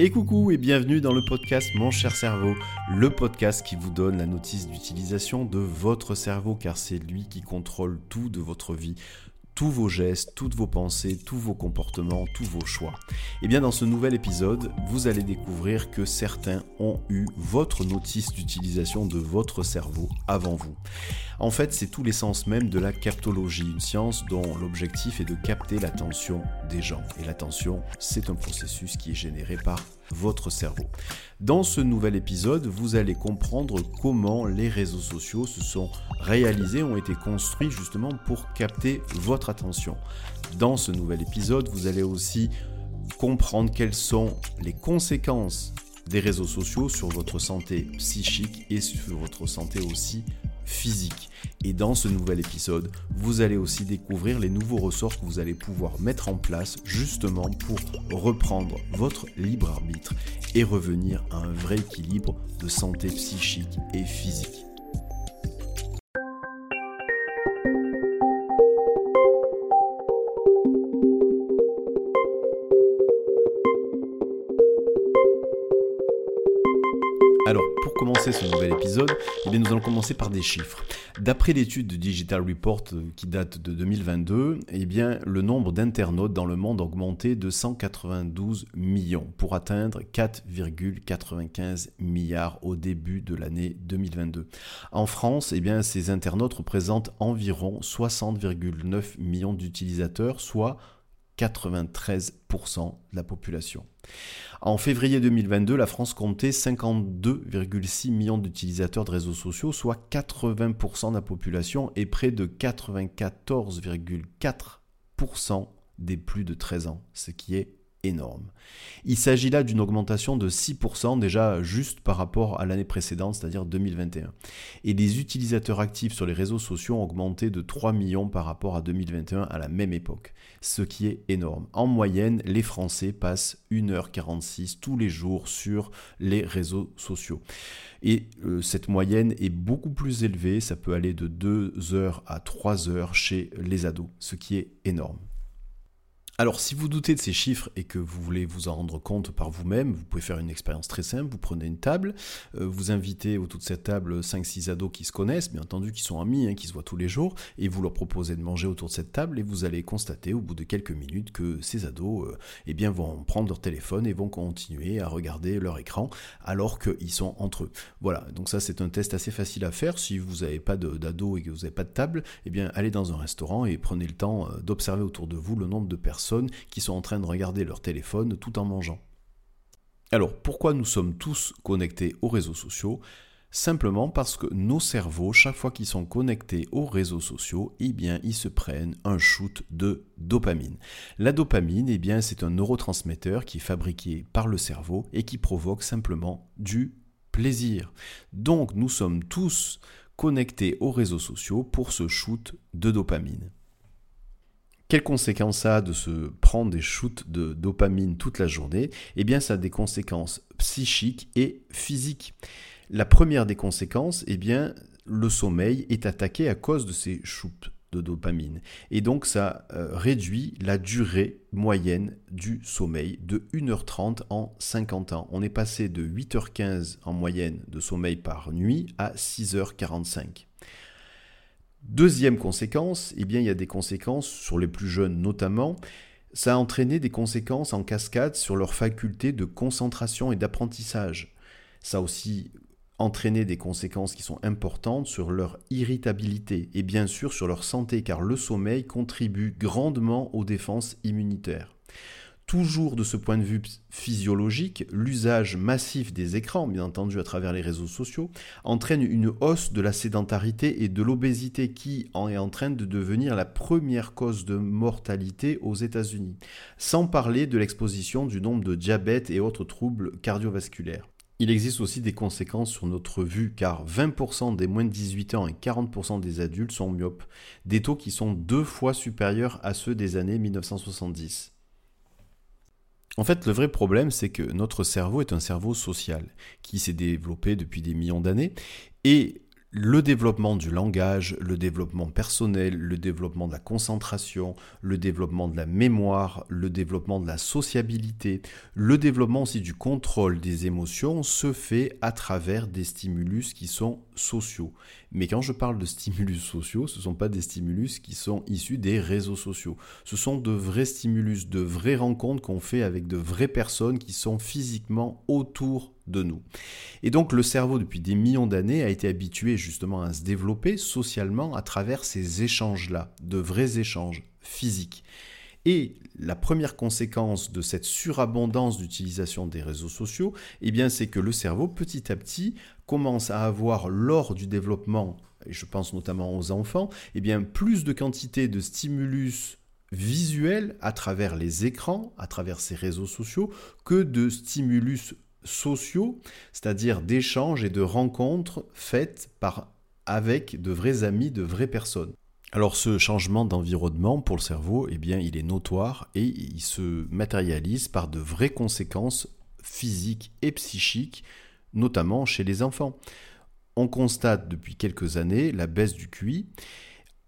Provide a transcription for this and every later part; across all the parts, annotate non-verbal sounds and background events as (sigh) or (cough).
Et coucou et bienvenue dans le podcast Mon cher cerveau, le podcast qui vous donne la notice d'utilisation de votre cerveau car c'est lui qui contrôle tout de votre vie tous vos gestes, toutes vos pensées, tous vos comportements, tous vos choix. Et eh bien dans ce nouvel épisode, vous allez découvrir que certains ont eu votre notice d'utilisation de votre cerveau avant vous. En fait, c'est tout l'essence même de la captologie, une science dont l'objectif est de capter l'attention des gens. Et l'attention, c'est un processus qui est généré par votre cerveau. Dans ce nouvel épisode, vous allez comprendre comment les réseaux sociaux se sont réalisés, ont été construits justement pour capter votre attention. Dans ce nouvel épisode, vous allez aussi comprendre quelles sont les conséquences des réseaux sociaux sur votre santé psychique et sur votre santé aussi physique. Et dans ce nouvel épisode, vous allez aussi découvrir les nouveaux ressorts que vous allez pouvoir mettre en place justement pour reprendre votre libre arbitre et revenir à un vrai équilibre de santé psychique et physique. Ce nouvel épisode, eh nous allons commencer par des chiffres. D'après l'étude de Digital Report euh, qui date de 2022, eh bien, le nombre d'internautes dans le monde a augmenté de 192 millions pour atteindre 4,95 milliards au début de l'année 2022. En France, eh bien, ces internautes représentent environ 60,9 millions d'utilisateurs, soit 93% de la population. En février 2022, la France comptait 52,6 millions d'utilisateurs de réseaux sociaux, soit 80% de la population et près de 94,4% des plus de 13 ans, ce qui est énorme. Il s'agit là d'une augmentation de 6% déjà juste par rapport à l'année précédente, c'est-à-dire 2021. Et les utilisateurs actifs sur les réseaux sociaux ont augmenté de 3 millions par rapport à 2021 à la même époque, ce qui est énorme. En moyenne, les Français passent 1h46 tous les jours sur les réseaux sociaux. Et euh, cette moyenne est beaucoup plus élevée, ça peut aller de 2 heures à 3 heures chez les ados, ce qui est énorme. Alors, si vous doutez de ces chiffres et que vous voulez vous en rendre compte par vous-même, vous pouvez faire une expérience très simple. Vous prenez une table, euh, vous invitez autour de cette table 5-6 ados qui se connaissent, bien entendu, qui sont amis, hein, qui se voient tous les jours, et vous leur proposez de manger autour de cette table, et vous allez constater au bout de quelques minutes que ces ados euh, eh bien, vont prendre leur téléphone et vont continuer à regarder leur écran alors qu'ils sont entre eux. Voilà, donc ça c'est un test assez facile à faire. Si vous n'avez pas d'ados et que vous n'avez pas de table, eh bien, allez dans un restaurant et prenez le temps euh, d'observer autour de vous le nombre de personnes qui sont en train de regarder leur téléphone tout en mangeant. Alors pourquoi nous sommes tous connectés aux réseaux sociaux? Simplement parce que nos cerveaux, chaque fois qu'ils sont connectés aux réseaux sociaux, eh bien, ils se prennent un shoot de dopamine. La dopamine, eh bien, c'est un neurotransmetteur qui est fabriqué par le cerveau et qui provoque simplement du plaisir. Donc, nous sommes tous connectés aux réseaux sociaux pour ce shoot de dopamine. Quelles conséquences a de se prendre des shoots de dopamine toute la journée? Eh bien, ça a des conséquences psychiques et physiques. La première des conséquences, eh bien, le sommeil est attaqué à cause de ces shoots de dopamine. Et donc ça euh, réduit la durée moyenne du sommeil de 1h30 en 50 ans. On est passé de 8h15 en moyenne de sommeil par nuit à 6h45. Deuxième conséquence, eh il y a des conséquences sur les plus jeunes notamment. Ça a entraîné des conséquences en cascade sur leur faculté de concentration et d'apprentissage. Ça a aussi entraîné des conséquences qui sont importantes sur leur irritabilité et bien sûr sur leur santé car le sommeil contribue grandement aux défenses immunitaires. Toujours de ce point de vue physiologique, l'usage massif des écrans, bien entendu à travers les réseaux sociaux, entraîne une hausse de la sédentarité et de l'obésité qui en est en train de devenir la première cause de mortalité aux États-Unis, sans parler de l'exposition du nombre de diabète et autres troubles cardiovasculaires. Il existe aussi des conséquences sur notre vue car 20% des moins de 18 ans et 40% des adultes sont myopes, des taux qui sont deux fois supérieurs à ceux des années 1970. En fait, le vrai problème, c'est que notre cerveau est un cerveau social qui s'est développé depuis des millions d'années et le développement du langage, le développement personnel, le développement de la concentration, le développement de la mémoire, le développement de la sociabilité, le développement aussi du contrôle des émotions se fait à travers des stimulus qui sont sociaux. Mais quand je parle de stimulus sociaux, ce ne sont pas des stimulus qui sont issus des réseaux sociaux. Ce sont de vrais stimulus, de vraies rencontres qu'on fait avec de vraies personnes qui sont physiquement autour de nous. Et donc le cerveau, depuis des millions d'années, a été habitué justement à se développer socialement à travers ces échanges-là, de vrais échanges physiques. Et la première conséquence de cette surabondance d'utilisation des réseaux sociaux, eh c'est que le cerveau, petit à petit, commence à avoir, lors du développement, et je pense notamment aux enfants, eh bien, plus de quantité de stimulus visuels à travers les écrans, à travers ces réseaux sociaux, que de stimulus sociaux, c'est-à-dire d'échanges et de rencontres faites avec de vrais amis, de vraies personnes. Alors ce changement d'environnement pour le cerveau, eh bien, il est notoire et il se matérialise par de vraies conséquences physiques et psychiques, notamment chez les enfants. On constate depuis quelques années la baisse du QI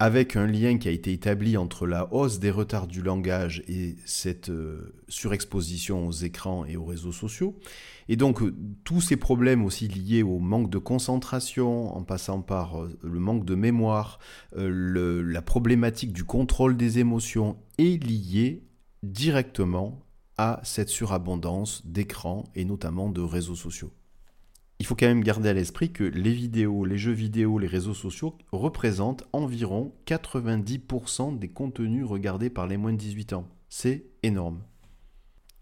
avec un lien qui a été établi entre la hausse des retards du langage et cette euh, surexposition aux écrans et aux réseaux sociaux. Et donc euh, tous ces problèmes aussi liés au manque de concentration, en passant par euh, le manque de mémoire, la problématique du contrôle des émotions, est liée directement à cette surabondance d'écrans et notamment de réseaux sociaux il faut quand même garder à l'esprit que les vidéos, les jeux vidéo, les réseaux sociaux représentent environ 90% des contenus regardés par les moins de 18 ans. C'est énorme.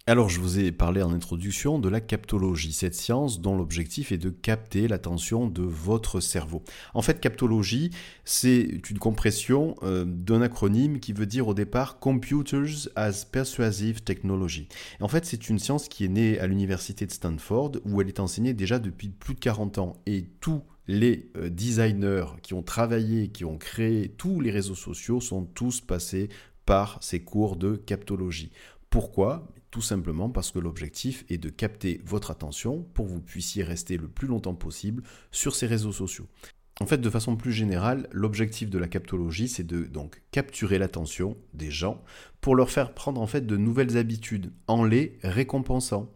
Alors, je vous ai parlé en introduction de la captologie, cette science dont l'objectif est de capter l'attention de votre cerveau. En fait, captologie, c'est une compression euh, d'un acronyme qui veut dire au départ Computers as Persuasive Technology. en fait, c'est une science qui est née à l'université de Stanford où elle est enseignée déjà depuis plus de 40 ans. Et tous les euh, designers qui ont travaillé, qui ont créé tous les réseaux sociaux sont tous passés par ces cours de captologie. Pourquoi? Tout simplement parce que l'objectif est de capter votre attention pour que vous puissiez rester le plus longtemps possible sur ces réseaux sociaux. En fait, de façon plus générale, l'objectif de la captologie, c'est de donc capturer l'attention des gens pour leur faire prendre en fait de nouvelles habitudes en les récompensant.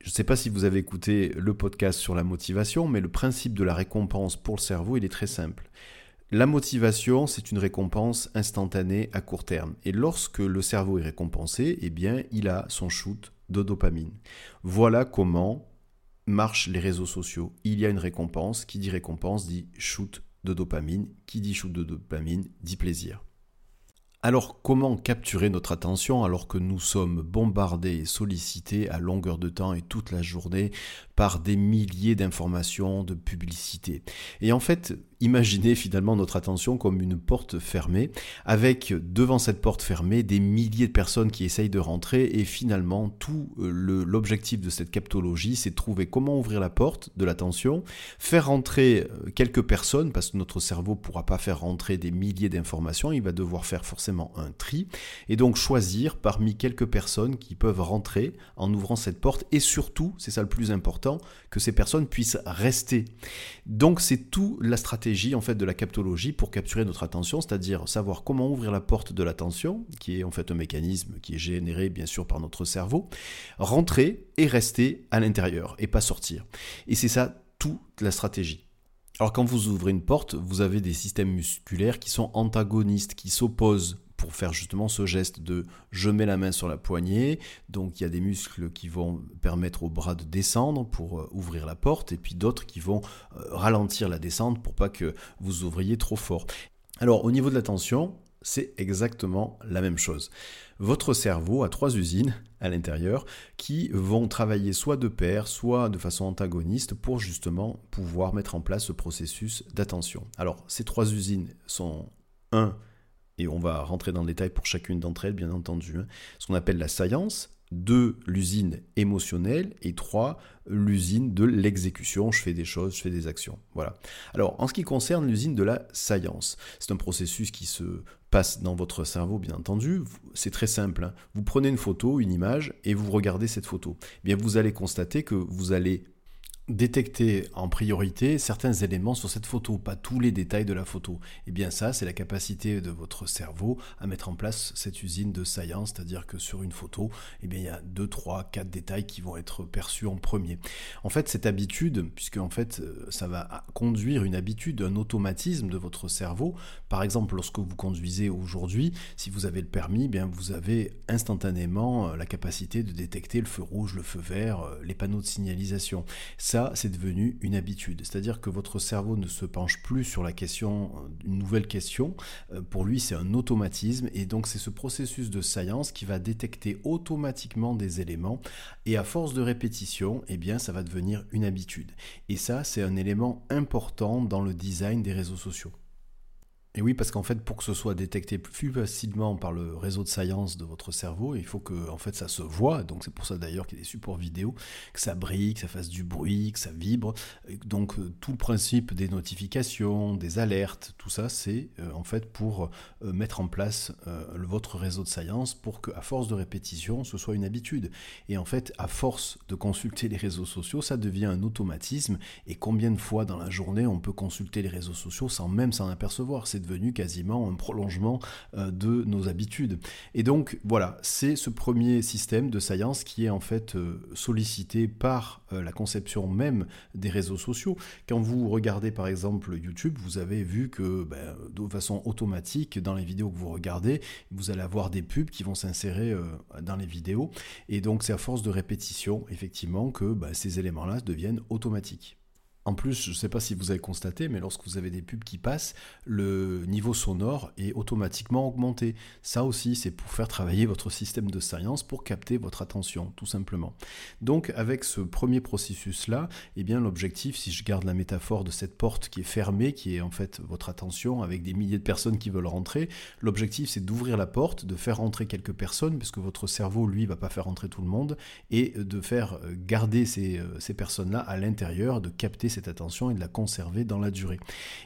Je ne sais pas si vous avez écouté le podcast sur la motivation, mais le principe de la récompense pour le cerveau, il est très simple. La motivation, c'est une récompense instantanée à court terme. Et lorsque le cerveau est récompensé, eh bien, il a son shoot de dopamine. Voilà comment marchent les réseaux sociaux. Il y a une récompense. Qui dit récompense dit shoot de dopamine. Qui dit shoot de dopamine dit plaisir. Alors comment capturer notre attention alors que nous sommes bombardés et sollicités à longueur de temps et toute la journée par des milliers d'informations, de publicités? Et en fait, imaginez finalement notre attention comme une porte fermée, avec devant cette porte fermée des milliers de personnes qui essayent de rentrer, et finalement tout euh, l'objectif de cette captologie, c'est de trouver comment ouvrir la porte de l'attention, faire rentrer euh, quelques personnes, parce que notre cerveau ne pourra pas faire rentrer des milliers d'informations, il va devoir faire forcément un tri, et donc choisir parmi quelques personnes qui peuvent rentrer en ouvrant cette porte, et surtout, c'est ça le plus important, que ces personnes puissent rester. Donc c'est tout la stratégie en fait de la captologie pour capturer notre attention, c'est-à-dire savoir comment ouvrir la porte de l'attention, qui est en fait un mécanisme qui est généré bien sûr par notre cerveau, rentrer et rester à l'intérieur et pas sortir. Et c'est ça toute la stratégie. Alors quand vous ouvrez une porte, vous avez des systèmes musculaires qui sont antagonistes, qui s'opposent pour faire justement ce geste de je mets la main sur la poignée. Donc il y a des muscles qui vont permettre au bras de descendre pour euh, ouvrir la porte et puis d'autres qui vont euh, ralentir la descente pour pas que vous ouvriez trop fort. Alors au niveau de l'attention, c'est exactement la même chose. Votre cerveau a trois usines à l'intérieur qui vont travailler soit de pair, soit de façon antagoniste pour justement pouvoir mettre en place ce processus d'attention. Alors ces trois usines sont un et on va rentrer dans le détail pour chacune d'entre elles, bien entendu, hein. ce qu'on appelle la science, deux, l'usine émotionnelle, et trois, l'usine de l'exécution, je fais des choses, je fais des actions. Voilà. Alors, en ce qui concerne l'usine de la science, c'est un processus qui se passe dans votre cerveau, bien entendu. C'est très simple. Hein. Vous prenez une photo, une image, et vous regardez cette photo. Eh bien, vous allez constater que vous allez détecter en priorité certains éléments sur cette photo, pas tous les détails de la photo. Et eh bien ça, c'est la capacité de votre cerveau à mettre en place cette usine de science, c'est-à-dire que sur une photo, eh bien il y a 2, 3, 4 détails qui vont être perçus en premier. En fait, cette habitude, puisque en fait euh, ça va conduire une habitude, un automatisme de votre cerveau. Par exemple, lorsque vous conduisez aujourd'hui, si vous avez le permis, eh bien vous avez instantanément euh, la capacité de détecter le feu rouge, le feu vert, euh, les panneaux de signalisation c'est devenu une habitude. C'est-à-dire que votre cerveau ne se penche plus sur la question, euh, une nouvelle question. Euh, pour lui, c'est un automatisme. Et donc, c'est ce processus de science qui va détecter automatiquement des éléments. Et à force de répétition, eh bien, ça va devenir une habitude. Et ça, c'est un élément important dans le design des réseaux sociaux. Et oui, parce qu'en fait, pour que ce soit détecté plus facilement par le réseau de science de votre cerveau, il faut que en fait, ça se voit. Donc c'est pour ça d'ailleurs qu'il y a des supports vidéo, que ça brille, que ça fasse du bruit, que ça vibre. donc euh, tout le principe des notifications, des alertes, tout ça, c'est euh, en fait pour euh, mettre en place votre réseau de science pour qu'à force de répétition, ce soit une habitude. Et en fait, à force de consulter les réseaux sociaux, ça devient un automatisme. Et combien de fois dans la journée on peut consulter les réseaux sociaux sans même s'en apercevoir? Devenu quasiment un prolongement euh, de nos habitudes. Et donc voilà, c'est ce premier système de science qui est en fait euh, sollicité par euh, la conception même des réseaux sociaux. Quand vous regardez par exemple YouTube, vous avez vu que ben, de façon automatique, dans les vidéos que vous regardez, vous allez avoir des pubs qui vont s'insérer dans les vidéos. Et donc c'est à force de répétition, effectivement, que ben, ces éléments-là deviennent automatiques. En plus, je ne sais pas si vous avez constaté, mais lorsque vous avez des pubs qui passent, le niveau sonore est automatiquement augmenté. Ça aussi, c'est pour faire travailler votre système de science, pour capter votre attention, tout simplement. Donc, avec ce premier processus-là, eh bien, l'objectif, si je garde la métaphore de cette porte qui est fermée, qui est en fait votre attention, avec des milliers de personnes qui veulent rentrer, l'objectif, c'est d'ouvrir la porte, de faire rentrer quelques personnes, puisque votre cerveau, lui, va pas faire rentrer tout le monde, et de faire garder ces, euh, ces personnes-là à l'intérieur, de capter cette attention et de la conserver dans la durée.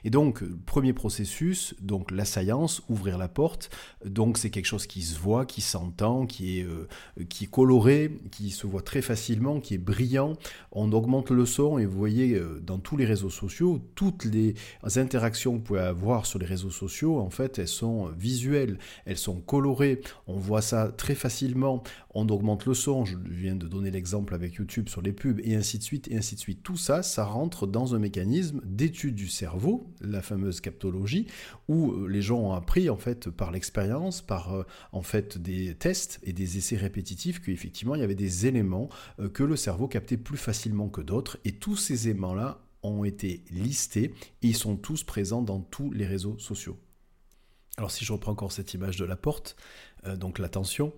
Et donc, premier processus, donc la science, ouvrir la porte, donc c'est quelque chose qui se voit, qui s'entend, qui est, euh, qui est coloré, qui se voit très facilement, qui est brillant. On augmente le son et vous voyez euh, dans tous les réseaux sociaux, toutes les interactions que vous pouvez avoir sur les réseaux sociaux, en fait, elles sont visuelles, elles sont colorées. On voit ça très facilement. On augmente le son. Je viens de donner l'exemple avec YouTube sur les pubs et ainsi de suite et ainsi de suite. Tout ça, ça rentre dans un mécanisme d'étude du cerveau, la fameuse captologie, où euh, les gens ont appris en fait par l'expérience, par euh, en fait des tests et des essais répétitifs qu'effectivement il y avait des éléments euh, que le cerveau captait plus facilement que d'autres et tous ces éléments-là ont été listés et ils sont tous présents dans tous les réseaux sociaux. Alors si je reprends encore cette image de la porte, donc l'attention,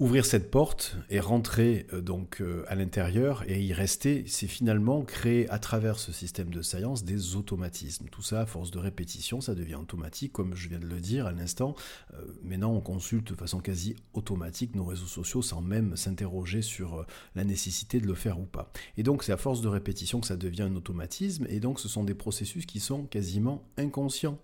Ouvrir cette porte et rentrer euh, donc euh, à l'intérieur et y rester, c'est finalement créer à travers ce système de science des automatismes. Tout ça, à force de répétition, ça devient automatique, comme je viens de le dire à l'instant. Euh, maintenant, on consulte de façon quasi automatique nos réseaux sociaux sans même s'interroger sur la nécessité de le faire ou pas. Et donc, c'est à force de répétition que ça devient un automatisme, et donc ce sont des processus qui sont quasiment inconscients.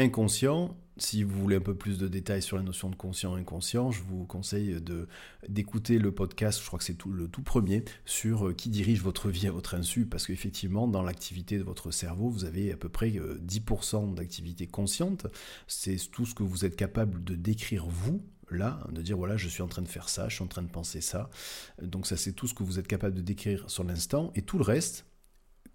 Inconscient, si vous voulez un peu plus de détails sur la notion de conscient et inconscient, je vous conseille de, d'écouter le podcast, je crois que c'est tout, le tout premier, sur euh, qui dirige votre vie à votre insu, parce qu'effectivement, dans l'activité de votre cerveau, vous avez à peu près 10% euh, d'activité consciente. C'est tout ce que vous êtes capable de décrire vous, là, de dire voilà, je suis en train de faire ça, je suis en train de penser ça. Donc ça, c'est tout ce que vous êtes capable de décrire sur l'instant, et tout le reste,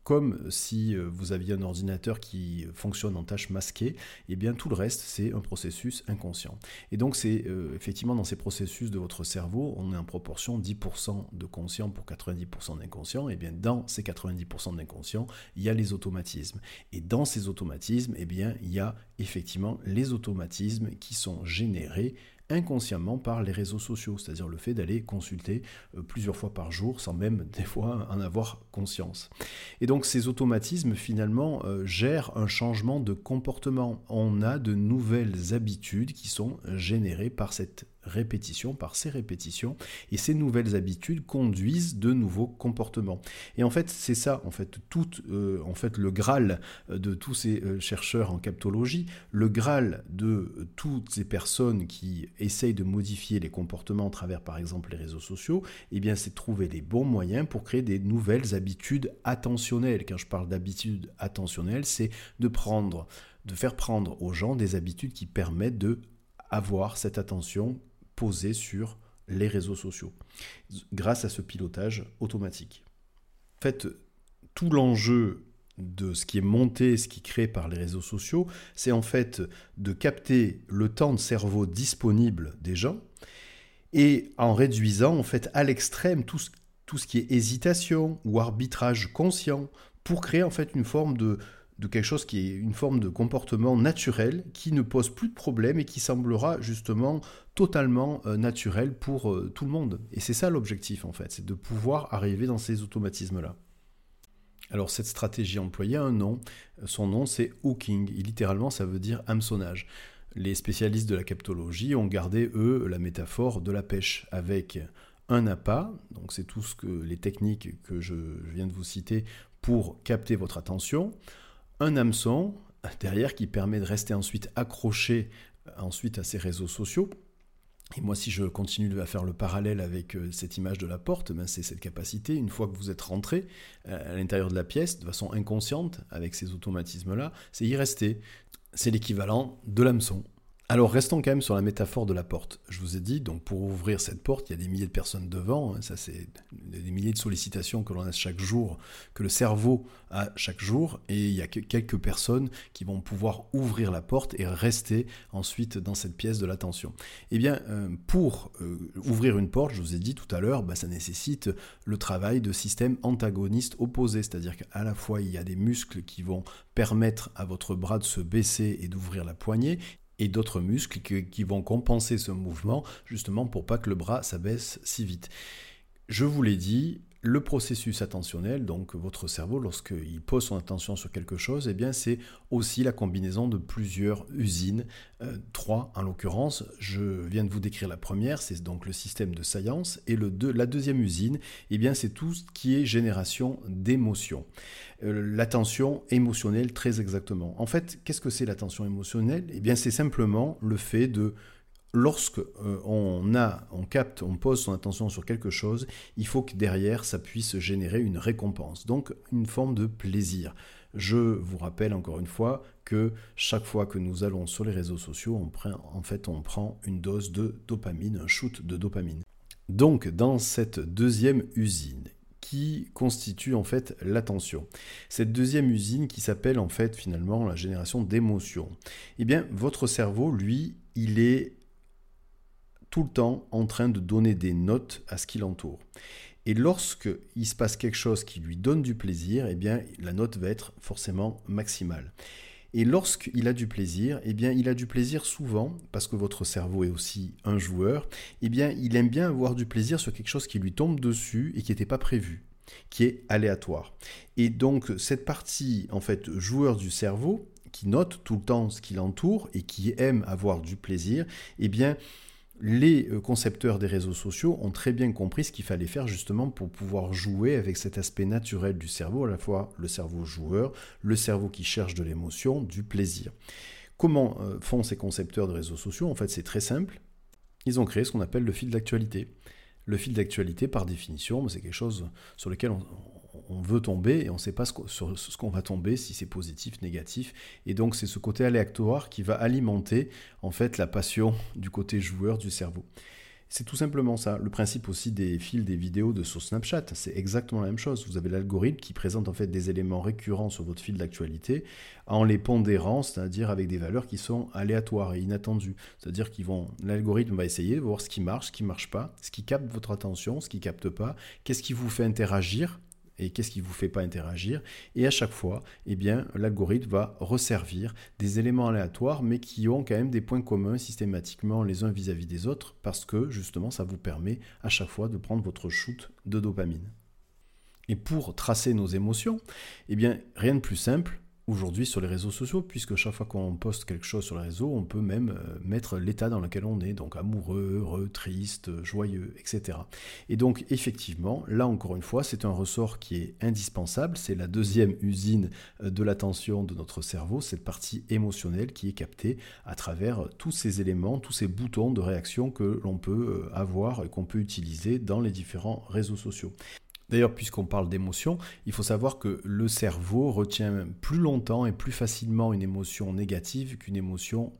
comme si euh, vous aviez un ordinateur qui fonctionne en tâche masquée, et eh bien tout le reste, c'est un processus inconscient. Et donc c'est euh, effectivement dans ces processus de votre cerveau, on est en proportion 10% de conscient pour 90% d'inconscient, et eh bien dans ces 90% d'inconscient, il y a les automatismes. Et dans ces automatismes, et eh bien il y a effectivement les automatismes qui sont générés inconsciemment par les réseaux sociaux, c'est-à-dire le fait d'aller consulter euh, plusieurs fois par jour sans même (laughs) des fois en avoir conscience. Et donc ces automatismes finalement euh, gèrent un changement de comportement. On a de nouvelles habitudes qui sont générées par cette répétition, par ces répétitions, et ces nouvelles habitudes conduisent de nouveaux comportements. Et en fait, c'est ça, en fait, tout, euh, en fait, le graal de tous ces euh, chercheurs en captologie, le graal de toutes ces personnes qui essayent de modifier les comportements à travers, par exemple, les réseaux sociaux, eh bien, c'est trouver les bons moyens pour créer des nouvelles habitudes attentionnelles. Quand je parle d'habitudes attentionnelles, c'est de prendre, de faire prendre aux gens des habitudes qui permettent de avoir cette attention sur les réseaux sociaux, grâce à ce pilotage automatique. En fait, tout l'enjeu de ce qui est monté, ce qui est créé par les réseaux sociaux, c'est en fait de capter le temps de cerveau disponible des gens et en réduisant en fait à l'extrême tout ce qui est hésitation ou arbitrage conscient pour créer en fait une forme de, de quelque chose qui est une forme de comportement naturel qui ne pose plus de problème et qui semblera justement totalement euh, naturel pour euh, tout le monde. Et c'est ça l'objectif en fait, c'est de pouvoir arriver dans ces automatismes-là. Alors cette stratégie employée a un nom, son nom c'est hooking, et littéralement ça veut dire hameçonnage. Les spécialistes de la captologie ont gardé, eux, la métaphore de la pêche, avec un appât, donc c'est tout ce que les techniques que je viens de vous citer pour capter votre attention, un hameçon derrière qui permet de rester ensuite accroché ensuite à ces réseaux sociaux. Et moi, si je continue à faire le parallèle avec euh, cette image de la porte, ben c'est cette capacité, une fois que vous êtes rentré euh, à l'intérieur de la pièce, de façon inconsciente, avec ces automatismes-là, c'est y rester. C'est l'équivalent de l'hameçon. Alors restons quand même sur la métaphore de la porte. Je vous ai dit, donc pour ouvrir cette porte, il y a des milliers de personnes devant, hein, ça c'est des milliers de sollicitations que l'on a chaque jour, que le cerveau a chaque jour, et il y a quelques personnes qui vont pouvoir ouvrir la porte et rester ensuite dans cette pièce de l'attention. Eh bien, euh, pour euh, ouvrir une porte, je vous ai dit tout à l'heure, bah, ça nécessite le travail de systèmes antagonistes opposés, c'est-à-dire qu'à la fois il y a des muscles qui vont permettre à votre bras de se baisser et d'ouvrir la poignée, et d'autres muscles qui, vont compenser ce mouvement justement pour pas que le bras s'abaisse si vite. Je vous l'ai dit, le processus attentionnel, donc votre cerveau, lorsqu'il pose son attention sur quelque chose, eh bien c'est aussi la combinaison de plusieurs usines, euh, trois en l'occurrence. Je viens de vous décrire la première, c'est donc le système de science, et la deuxième usine, eh bien c'est tout ce qui est génération d'émotions. Euh, l'attention émotionnelle très exactement. En fait, qu'est-ce que c'est l'attention émotionnelle? Eh bien c'est simplement le fait de lorsque euh, on a, on capte, on pose son attention sur quelque chose, il faut que derrière ça puisse générer une récompense, donc une forme de plaisir. Je vous rappelle encore une fois que chaque fois que nous allons sur les réseaux sociaux, en fait, on prend une dose de dopamine, un shoot de dopamine. Donc, dans cette deuxième usine, constitue en fait l'attention. Cette deuxième usine qui s'appelle en fait finalement la génération d'émotions. Eh bien, votre cerveau, lui, il est tout le temps en train de donner des notes à ce qui l'entoure. Et lorsque il se passe quelque chose qui lui donne du plaisir, eh bien la note va être forcément maximale. Et lorsqu'il a du plaisir, eh bien il a du plaisir souvent parce que votre cerveau est aussi un joueur, eh bien il aime bien avoir du plaisir sur quelque chose qui lui tombe dessus et qui n'était pas prévu qui est aléatoire. Et donc cette partie en fait joueur du cerveau qui note tout le temps ce qui l'entoure et qui aime avoir du plaisir, eh bien les euh, concepteurs des réseaux sociaux ont très bien compris ce qu'il fallait faire justement pour pouvoir jouer avec cet aspect naturel du cerveau, à la fois le cerveau joueur, le cerveau qui cherche de l'émotion, du plaisir. Comment euh, font ces concepteurs de réseaux sociaux? En fait, c'est très simple. Ils ont créé ce qu'on appelle le fil d'actualité. Le fil d'actualité, par définition, c'est quelque chose sur lequel on, on veut tomber et on ne sait pas sur ce qu'on va tomber, si c'est positif, négatif. Et donc c'est ce côté aléatoire qui va alimenter en fait la passion du côté joueur du cerveau. C'est tout simplement ça. Le principe aussi des fils des vidéos de sur Snapchat, c'est exactement la même chose. Vous avez l'algorithme qui présente en fait des éléments récurrents sur votre fil d'actualité en les pondérant, c'est-à-dire avec des valeurs qui sont aléatoires et inattendues. C'est-à-dire qu'ils vont, l'algorithme va essayer de voir ce qui marche, ce qui marche pas, ce qui capte votre attention, ce qui capte pas, qu'est-ce qui vous fait interagir et qu'est-ce qui ne vous fait pas interagir. Et à chaque fois, eh bien, l'algorithme va resservir des éléments aléatoires, mais qui ont quand même des points communs systématiquement les uns vis-à-vis des autres, parce que justement, ça vous permet à chaque fois de prendre votre shoot de dopamine. Et pour tracer nos émotions, eh bien, rien de plus simple aujourd'hui sur les réseaux sociaux, puisque chaque fois qu'on poste quelque chose sur les réseaux, on peut même euh, mettre l'état dans lequel on est, donc amoureux, heureux, triste, joyeux, etc. Et donc effectivement, là encore une fois, c'est un ressort qui est indispensable, c'est la deuxième usine euh, de l'attention de notre cerveau, cette partie émotionnelle qui est captée à travers tous ces éléments, tous ces boutons de réaction que l'on peut euh, avoir et qu'on peut utiliser dans les différents réseaux sociaux. D'ailleurs, puisqu'on parle d'émotion, il faut savoir que le cerveau retient plus longtemps et plus facilement une émotion négative qu'une émotion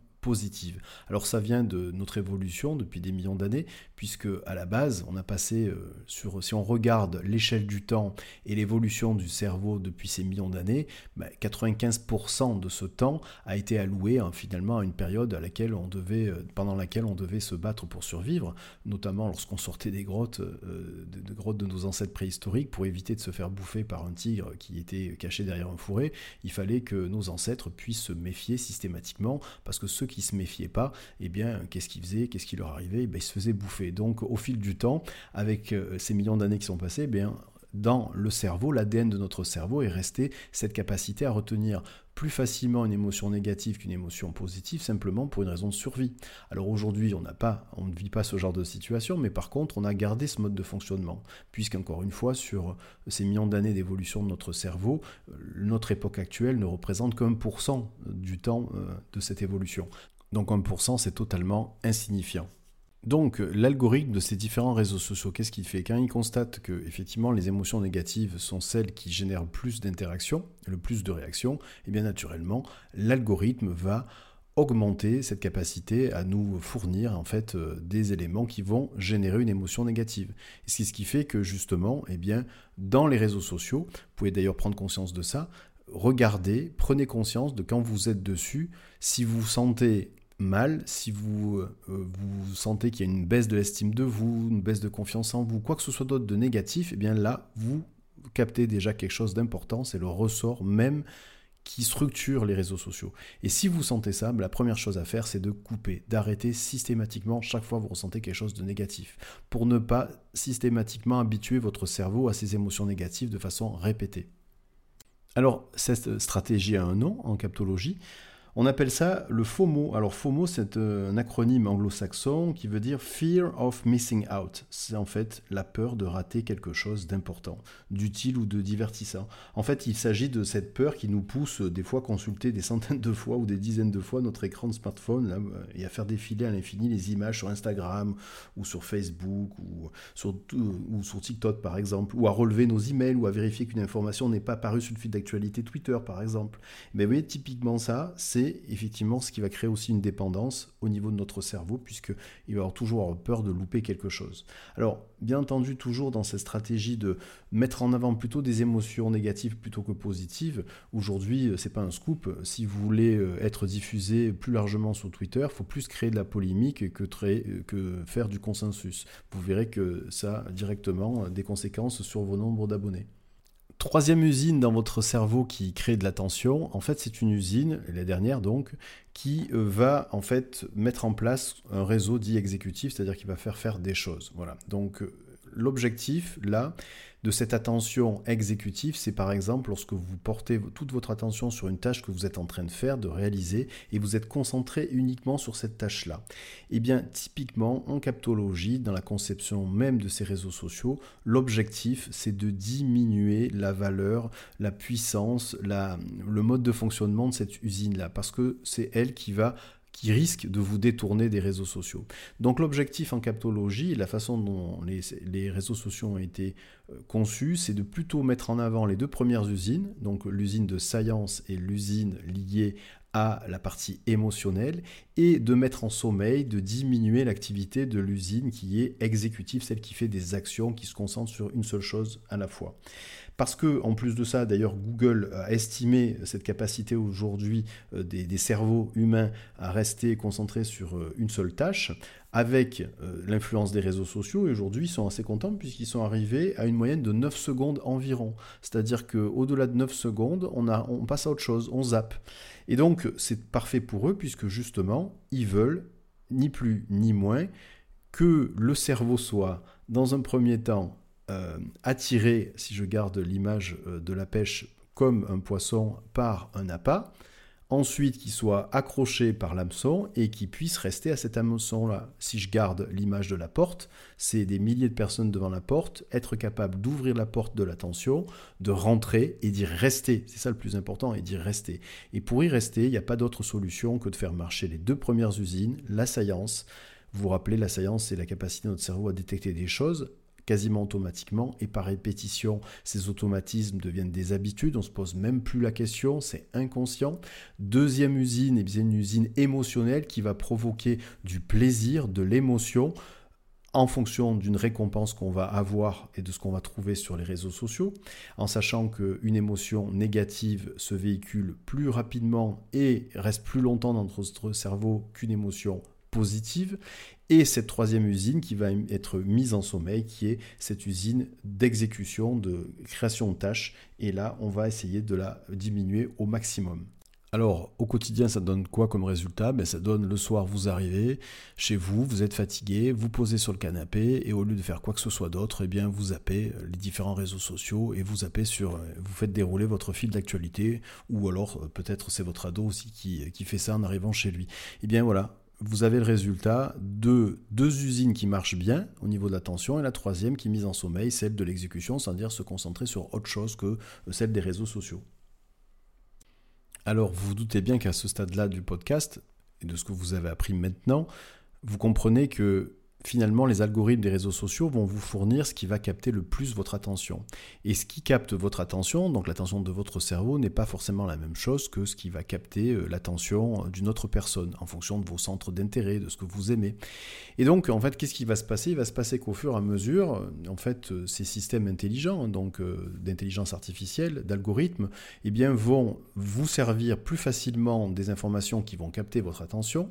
Alors ça vient de notre évolution depuis des millions d'années, puisque à la base, on a passé euh, sur, si on regarde l'échelle du temps et l'évolution du cerveau depuis ces millions d'années, 95% bah, de ce temps a été alloué hein, finalement à une période à laquelle on devait, euh, pendant laquelle on devait se battre pour survivre, notamment lorsqu'on sortait des grottes, euh, de, grottes de nos ancêtres préhistoriques pour éviter de se faire bouffer par un tigre qui était caché derrière un fourré. Il fallait que nos ancêtres puissent se méfier systématiquement, parce que ceux qui se méfiaient pas, eh bien, qu'est-ce qu'ils faisaient Qu'est-ce qui leur arrivait? Eh bien, Ils se faisaient bouffer. Donc, au fil du temps, avec euh, ces millions d'années qui sont passées, eh bien, dans le cerveau, l'ADN de notre cerveau est resté cette capacité à retenir plus facilement une émotion négative qu'une émotion positive, simplement pour une raison de survie. Alors aujourd'hui, on n'a pas, on ne vit pas ce genre de situation, mais par contre, on a gardé ce mode de fonctionnement, puisqu'encore une fois, sur ces millions d'années d'évolution de notre cerveau, euh, notre époque actuelle ne représente qu'un pour cent du temps euh, de cette évolution. Donc 1%, c'est totalement insignifiant. Donc l'algorithme de ces différents réseaux sociaux, qu'est-ce qu'il fait? Quand il constate que effectivement les émotions négatives sont celles qui génèrent plus d'interactions, le plus de réactions, et eh bien naturellement l'algorithme va augmenter cette capacité à nous fournir en fait euh, des éléments qui vont générer une émotion négative. C'est ce qui fait que justement, eh bien, dans les réseaux sociaux, vous pouvez d'ailleurs prendre conscience de ça, regardez, prenez conscience de quand vous êtes dessus, si vous sentez mal, si vous, euh, vous sentez qu'il y a une baisse de l'estime de vous, une baisse de confiance en vous, quoi que ce soit d'autre de négatif, et eh bien là, vous captez déjà quelque chose d'important, c'est le ressort même qui structure les réseaux sociaux. Et si vous sentez ça, la première chose à faire, c'est de couper, d'arrêter systématiquement chaque fois que vous ressentez quelque chose de négatif, pour ne pas systématiquement habituer votre cerveau à ces émotions négatives de façon répétée. Alors, cette stratégie a un nom en captologie. On appelle ça le FOMO. Alors FOMO, c'est euh, un acronyme anglo-saxon qui veut dire Fear of Missing Out. C'est en fait la peur de rater quelque chose d'important, d'utile ou de divertissant. En fait, il s'agit de cette peur qui nous pousse euh, des fois à consulter des centaines de fois ou des dizaines de fois notre écran de smartphone euh, et à faire défiler à l'infini les images sur Instagram ou sur Facebook ou sur, ou sur TikTok par exemple, ou à relever nos emails ou à vérifier qu'une information n'est pas parue sur le fil d'actualité Twitter par exemple. Mais vous voyez, typiquement ça, c'est effectivement ce qui va créer aussi une dépendance au niveau de notre cerveau, puisqu'il va avoir toujours peur de louper quelque chose. Alors, bien entendu, toujours dans cette stratégie de mettre en avant plutôt des émotions négatives plutôt que positives, aujourd'hui, euh, c'est pas un scoop. Si vous voulez euh, être diffusé plus largement sur Twitter, il faut plus créer de la polémique que, euh, que faire du consensus. Vous verrez que ça a directement des conséquences sur vos nombres d'abonnés. Troisième usine dans votre cerveau qui crée de l'attention, en fait c'est une usine, la dernière donc, qui euh, va en fait mettre en place un réseau dit exécutif, c'est-à-dire qui va faire faire des choses. Voilà. Donc euh, l'objectif là, de cette attention exécutive, c'est par exemple lorsque vous portez toute votre attention sur une tâche que vous êtes en train de faire, de réaliser, et vous êtes concentré uniquement sur cette tâche-là. Eh bien, typiquement, en captologie, dans la conception même de ces réseaux sociaux, l'objectif, c'est de diminuer la valeur, la puissance, le mode de fonctionnement de cette usine-là, parce que c'est elle qui va qui risque de vous détourner des réseaux sociaux. Donc l'objectif en captologie, la façon dont les, réseaux sociaux ont été euh, conçus, c'est de plutôt mettre en avant les deux premières usines, donc l'usine de science et l'usine liée à la partie émotionnelle et de mettre en sommeil, de diminuer l'activité de l'usine qui est exécutive, celle qui fait des actions, qui se concentre sur une seule chose à la fois. Parce que, en plus de ça, d'ailleurs, Google a estimé cette capacité aujourd'hui euh, des, cerveaux humains à rester concentrés sur euh, une seule tâche, avec euh, l'influence des réseaux sociaux. Et aujourd'hui, ils sont assez contents puisqu'ils sont arrivés à une moyenne de 9 secondes environ. C'est-à-dire qu'au-delà de 9 secondes, on, passe à autre chose, on zappe. Et donc, c'est parfait pour eux puisque justement, ils veulent ni plus ni moins que le cerveau soit, dans un premier temps, euh, attiré, si je garde l'image euh, de la pêche, comme un poisson par un appât, ensuite qu'il soit accroché par l'hameçon et qu'il puisse rester à cet hameçon-là. Si je garde l'image de la porte, c'est des milliers de personnes devant la porte, être capable d'ouvrir la porte de l'attention, de rentrer et d'y rester. C'est ça le plus important, et d'y rester. Et pour y rester, il n'y a pas d'autre solution que de faire marcher les deux premières usines, la science. Vous vous rappelez, la science, c'est la capacité de notre cerveau à détecter des choses quasiment automatiquement. Et par répétition, ces automatismes deviennent des habitudes, on se pose même plus la question, c'est inconscient. Deuxième usine, et eh une usine émotionnelle qui va provoquer du plaisir, de l'émotion en fonction d'une récompense qu'on va avoir et de ce qu'on va trouver sur les réseaux sociaux, en sachant qu'une émotion négative se véhicule plus rapidement et reste plus longtemps dans notre cerveau qu'une émotion positive, et cette troisième usine qui va être mise en sommeil, qui est cette usine d'exécution, de création de tâches, et là, on va essayer de la diminuer au maximum. Alors, au quotidien, ça donne quoi comme résultat? Ben, Ça donne le soir, vous arrivez chez vous, vous êtes fatigué, vous posez sur le canapé, et au lieu de faire quoi que ce soit d'autre, eh bien, vous zappez les différents réseaux sociaux et vous zappez sur, vous faites dérouler votre fil d'actualité, ou alors euh, peut-être c'est votre ado aussi qui, qui fait ça en arrivant chez lui. Eh bien voilà, vous avez le résultat de deux usines qui marchent bien au niveau de l'attention et la troisième qui est mise en sommeil, celle de l'exécution, c'est-à-dire se concentrer sur autre chose que celle des réseaux sociaux. Alors vous vous doutez bien qu'à ce stade-là du podcast, et de ce que vous avez appris maintenant, vous comprenez que finalement, les algorithmes des réseaux sociaux vont vous fournir ce qui va capter le plus votre attention. Et ce qui capte votre attention, donc l'attention de votre cerveau, n'est pas forcément la même chose que ce qui va capter euh, l'attention d'une autre personne, en fonction de vos centres d'intérêt, de ce que vous aimez. Et donc, en fait, qu'est-ce qui va se passer? Il va se passer qu'au fur et à mesure, euh, en fait, euh, ces systèmes intelligents, donc d'intelligence artificielle, d'algorithmes, eh bien, vont vous servir plus facilement des informations qui vont capter votre attention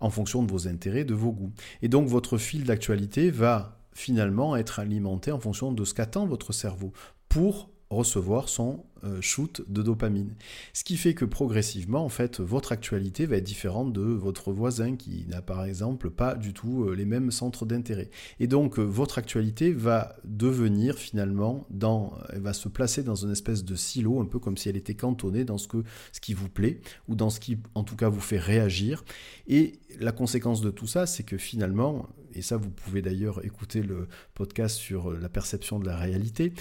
en fonction de vos intérêts, de vos goûts. Et donc votre fil d'actualité va finalement être alimenté en fonction de ce qu'attend votre cerveau pour recevoir son shoot de dopamine. Ce qui fait que progressivement, en fait, votre actualité va être différente de votre voisin qui n'a par exemple pas du tout euh, les mêmes centres d'intérêt. Et donc, euh, votre actualité va devenir finalement dans, elle va se placer dans une espèce de silo, un peu comme si elle était cantonnée dans ce, que, ce qui vous plaît ou dans ce qui, en tout cas, vous fait réagir. Et la conséquence de tout ça, c'est que finalement, et ça vous pouvez d'ailleurs écouter le podcast sur la perception de la réalité,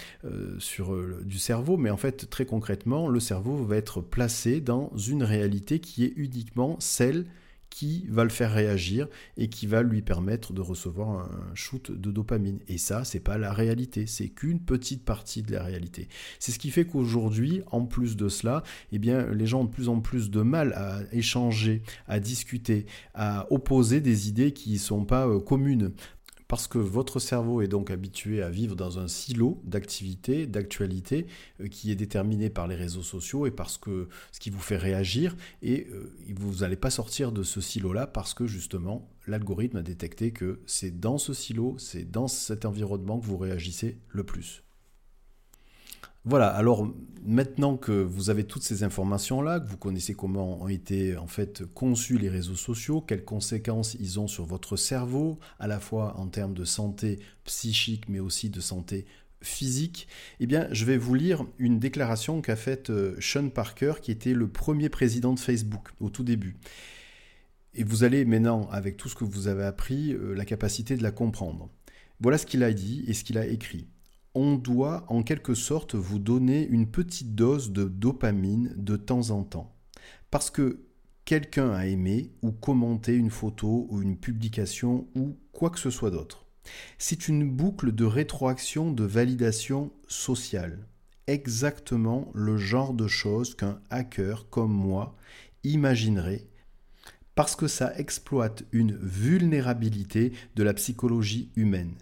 sur du cerveau, mais en fait très concrètement, le cerveau va être placé dans une réalité qui est uniquement celle qui va le faire réagir et qui va lui permettre de recevoir un shoot de dopamine. Et ça, c'est pas la réalité, c'est qu'une petite partie de la réalité. C'est ce qui fait qu'aujourd'hui, en plus de cela, eh les gens ont de plus en plus de mal à échanger, à discuter, à opposer des idées qui ne sont pas euh, communes parce que votre cerveau est donc habitué à vivre dans un silo d'activité, d'actualité, euh, qui est déterminé par les réseaux sociaux et parce que ce qui vous fait réagir, et euh, vous n'allez pas sortir de ce silo-là parce que justement, l'algorithme a détecté que c'est dans ce silo, c'est dans cet environnement que vous réagissez le plus. Voilà, alors maintenant que vous avez toutes ces informations-là, que vous connaissez comment ont été en fait conçus les réseaux sociaux, quelles conséquences ils ont sur votre cerveau, à la fois en termes de santé psychique mais aussi de santé physique, eh bien, je vais vous lire une déclaration qu'a faite euh, Sean Parker, qui était le premier président de Facebook au tout début. Et vous allez maintenant, avec tout ce que vous avez appris, euh, la capacité de la comprendre. Voilà ce qu'il a dit et ce qu'il a écrit on doit en quelque sorte vous donner une petite dose de dopamine de temps en temps. Parce que quelqu'un a aimé ou commenté une photo ou une publication ou quoi que ce soit d'autre. C'est une boucle de rétroaction de validation sociale. Exactement le genre de choses qu'un hacker comme moi imaginerait parce que ça exploite une vulnérabilité de la psychologie humaine.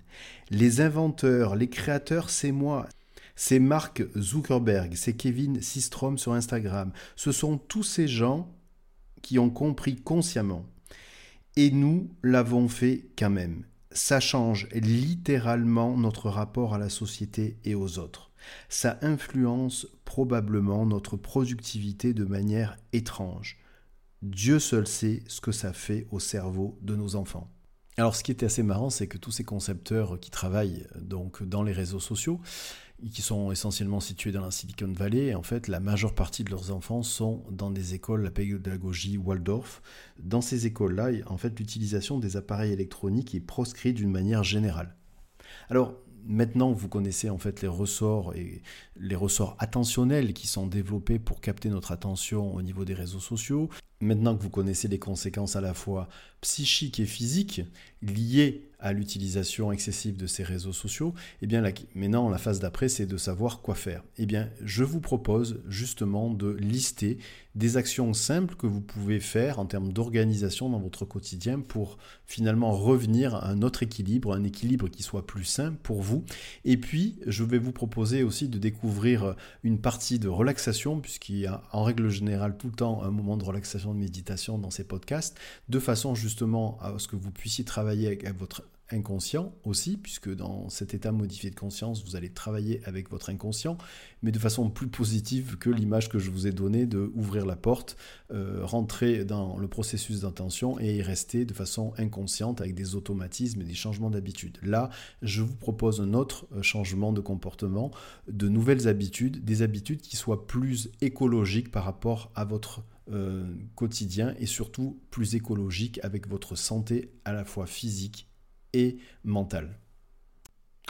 Les inventeurs, les créateurs, c'est moi. C'est Mark Zuckerberg, c'est Kevin Systrom sur Instagram. Ce sont tous ces gens qui ont compris consciemment. Et nous l'avons fait quand même. Ça change littéralement notre rapport à la société et aux autres. Ça influence probablement notre productivité de manière étrange. Dieu seul sait ce que ça fait au cerveau de nos enfants. Alors ce qui était assez marrant, c'est que tous ces concepteurs qui travaillent donc dans les réseaux sociaux, qui sont essentiellement situés dans la Silicon Valley. En fait, la majeure partie de leurs enfants sont dans des écoles, la pédagogie Waldorf. Dans ces écoles-là, en fait, l'utilisation des appareils électroniques est proscrite d'une manière générale. Alors, maintenant vous connaissez en fait les ressorts et les ressorts attentionnels qui sont développés pour capter notre attention au niveau des réseaux sociaux, maintenant que vous connaissez les conséquences à la fois psychiques et physiques liées à l'utilisation excessive de ces réseaux sociaux, eh bien maintenant la phase d'après c'est de savoir quoi faire. Eh bien je vous propose justement de lister des actions simples que vous pouvez faire en termes d'organisation dans votre quotidien pour finalement revenir à un autre équilibre, un équilibre qui soit plus sain pour vous. Et puis je vais vous proposer aussi de découvrir une partie de relaxation puisqu'il y a en règle générale tout le temps un moment de relaxation de méditation dans ces podcasts, de façon justement à ce que vous puissiez travailler avec, votre inconscient aussi, puisque dans cet état modifié de conscience, vous allez travailler avec votre inconscient, mais de façon plus positive que l'image que je vous ai donnée de ouvrir la porte, euh, rentrer dans le processus d'intention et y rester de façon inconsciente avec des automatismes et des changements d'habitude. Là, je vous propose un autre euh, changement de comportement, de nouvelles habitudes, des habitudes qui soient plus écologiques par rapport à votre euh, quotidien et surtout plus écologique avec votre santé à la fois physique et mentale.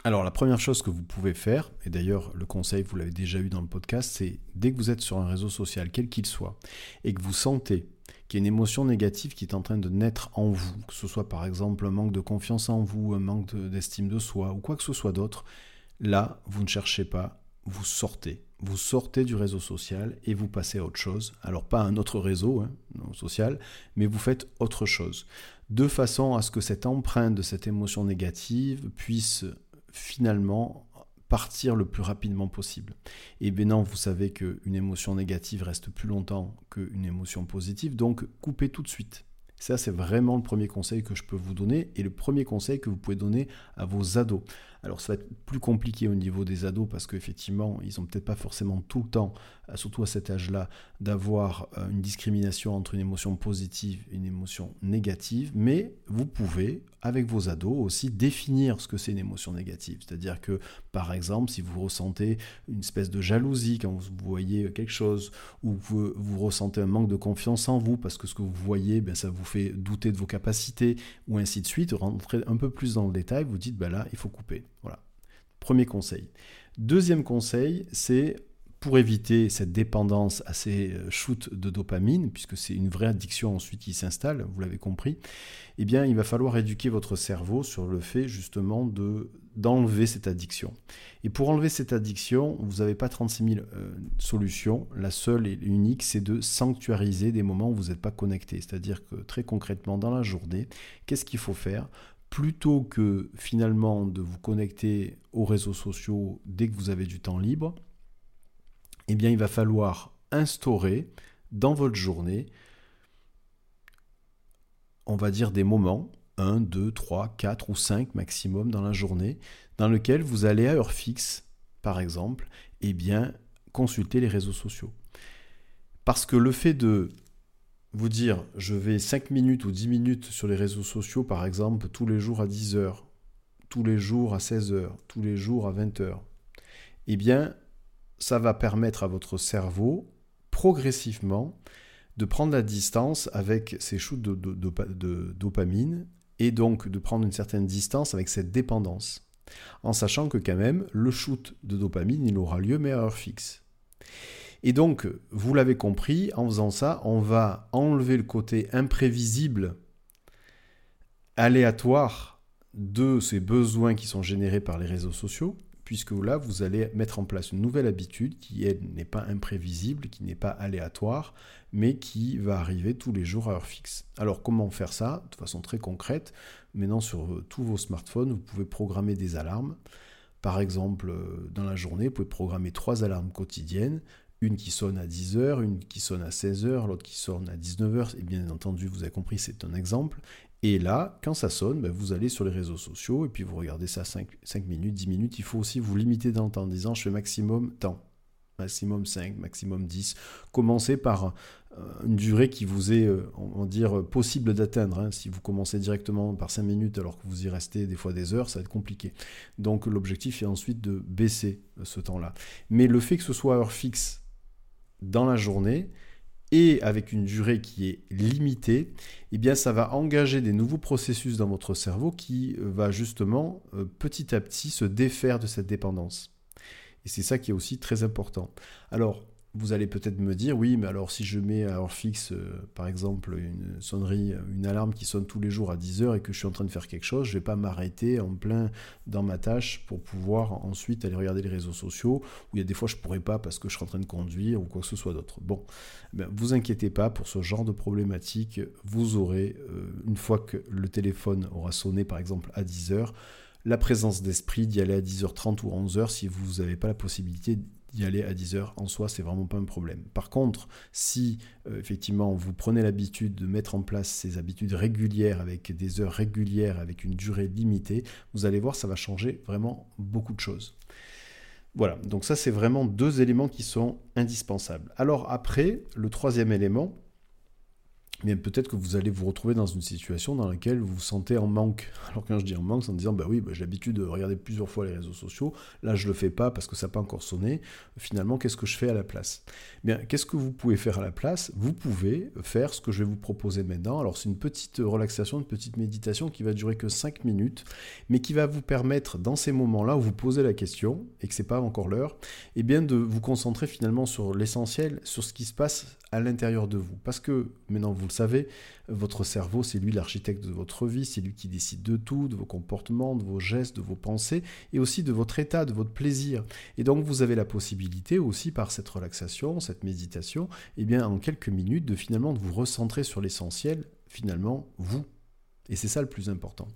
Alors la première chose que vous pouvez faire, et d'ailleurs le conseil vous l'avez déjà eu dans le podcast, c'est dès que vous êtes sur un réseau social, quel qu'il soit, et que vous sentez qu'il y a une émotion négative qui est en train de naître en vous, que ce soit par exemple un manque de confiance en vous, un manque d'estime de soi, ou quoi que ce soit d'autre, là, vous ne cherchez pas, vous sortez vous sortez du réseau social et vous passez à autre chose. Alors pas un autre réseau hein, social, mais vous faites autre chose. De façon à ce que cette empreinte de cette émotion négative puisse finalement partir le plus rapidement possible. Et maintenant, vous savez qu'une émotion négative reste plus longtemps qu'une émotion positive, donc coupez tout de suite. Ça, c'est vraiment le premier conseil que je peux vous donner et le premier conseil que vous pouvez donner à vos ados. Alors ça va être plus compliqué au niveau des ados parce qu'effectivement, ils n'ont peut-être pas forcément tout le temps, euh, surtout à cet âge-là, d'avoir euh, une discrimination entre une émotion positive et une émotion négative, mais vous pouvez, avec vos ados, aussi définir ce que c'est une émotion négative. C'est-à-dire que, par exemple, si vous ressentez une espèce de jalousie quand vous voyez quelque chose, ou vous, vous ressentez un manque de confiance en vous parce que ce que vous voyez, ben, ça vous fait douter de vos capacités, ou ainsi de suite, rentrez un peu plus dans le détail, vous dites, ben là, il faut couper. Premier conseil. Deuxième conseil, c'est pour éviter cette dépendance à ces euh, shoots de dopamine, puisque c'est une vraie addiction ensuite qui s'installe, vous l'avez compris, eh bien il va falloir éduquer votre cerveau sur le fait justement de d'enlever cette addiction. Et pour enlever cette addiction, vous n'avez pas 36 000 euh, solutions. La seule et unique, c'est de sanctuariser des moments où vous n'êtes pas connecté. C'est-à-dire que très concrètement, dans la journée, qu'est-ce qu'il faut faire? Plutôt que finalement de vous connecter aux réseaux sociaux dès que vous avez du temps libre, eh bien il va falloir instaurer dans votre journée, on va dire des moments, 1, 2, 3, 4 ou 5 maximum dans la journée, dans lequel vous allez à heure fixe, par exemple, eh bien consulter les réseaux sociaux. Parce que le fait de vous dire je vais 5 minutes ou 10 minutes sur les réseaux sociaux, par exemple, tous les jours à 10 heures, tous les jours à 16 heures, tous les jours à 20 heures, eh bien, ça va permettre à votre cerveau, progressivement, de prendre la distance avec ces shoots de, dopamine et donc de prendre une certaine distance avec cette dépendance. En sachant que quand même, le shoot de dopamine, il aura lieu mais à heure fixe. Et donc, vous l'avez compris, en faisant ça, on va enlever le côté imprévisible, aléatoire de ces besoins qui sont générés par les réseaux sociaux, puisque là, vous allez mettre en place une nouvelle habitude qui n'est pas imprévisible, qui n'est pas aléatoire, mais qui va arriver tous les jours à heure fixe. Alors, comment faire ça? De façon très concrète, maintenant sur euh, tous vos smartphones, vous pouvez programmer des alarmes. Par exemple, euh, dans la journée, vous pouvez programmer trois alarmes quotidiennes une qui sonne à 10h, une qui sonne à 16h, l'autre qui sonne à 19h, et bien entendu, vous avez compris, c'est un exemple. Et là, quand ça sonne, ben, vous allez sur les réseaux sociaux et puis vous regardez ça 5, minutes, 10 minutes. Il faut aussi vous limiter dans le temps en disant je fais maximum temps. maximum 5, maximum 10. Commencez par euh, une durée qui vous est, euh, on va dire, possible d'atteindre. Hein. Si vous commencez directement par 5 minutes alors que vous y restez des fois des heures, ça va être compliqué. Donc l'objectif est ensuite de baisser ce temps-là. Mais le fait que ce soit heure fixe dans la journée, et avec une durée qui est limitée, eh bien ça va engager des nouveaux processus dans votre cerveau qui euh, va justement petit à petit se défaire de cette dépendance. Et c'est ça qui est aussi très important. Alors, vous allez peut-être me dire, oui, mais alors si je mets à heure fixe, euh, par exemple, une sonnerie, une alarme qui sonne tous les jours à 10 heures et que je suis en train de faire quelque chose, je ne vais pas m'arrêter en plein dans ma tâche pour pouvoir ensuite aller regarder les réseaux sociaux, où il y a des fois je ne pourrais pas parce que je suis en train de conduire ou quoi que ce soit d'autre. Bon, ben, vous inquiétez pas pour ce genre de problématique, vous aurez, euh, une fois que le téléphone aura sonné par exemple à 10 heures, la présence d'esprit d'y aller à 10h30 ou 11h si vous n'avez pas la possibilité d'y aller à 10h en soi, c'est vraiment pas un problème. Par contre, si euh, effectivement vous prenez l'habitude de mettre en place ces habitudes régulières avec des heures régulières, avec une durée limitée, vous allez voir, ça va changer vraiment beaucoup de choses. Voilà, donc ça c'est vraiment deux éléments qui sont indispensables. Alors après, le troisième élément, mais peut-être que vous allez vous retrouver dans une situation dans laquelle vous vous sentez en manque. Alors quand je dis en manque, c'est en disant, bah oui, bah, j'ai l'habitude de regarder plusieurs fois les réseaux sociaux, là je le fais pas parce que ça n'a pas encore sonné, finalement qu'est-ce que je fais à la place? Bien, qu'est-ce que vous pouvez faire à la place? Vous pouvez faire ce que je vais vous proposer maintenant. Alors c'est une petite relaxation, une petite méditation qui va durer que 5 minutes, mais qui va vous permettre dans ces moments-là où vous posez la question, et que c'est pas encore l'heure, et eh bien de vous concentrer finalement sur l'essentiel, sur ce qui se passe à l'intérieur de vous. Parce que, maintenant vous le savez, votre cerveau, c'est lui l'architecte de votre vie, c'est lui qui décide de tout, de vos comportements, de vos gestes, de vos pensées, et aussi de votre état, de votre plaisir. Et donc vous avez la possibilité aussi par cette relaxation, cette méditation, et eh bien en quelques minutes, de finalement de vous recentrer sur l'essentiel, finalement, vous. Et c'est ça le plus important.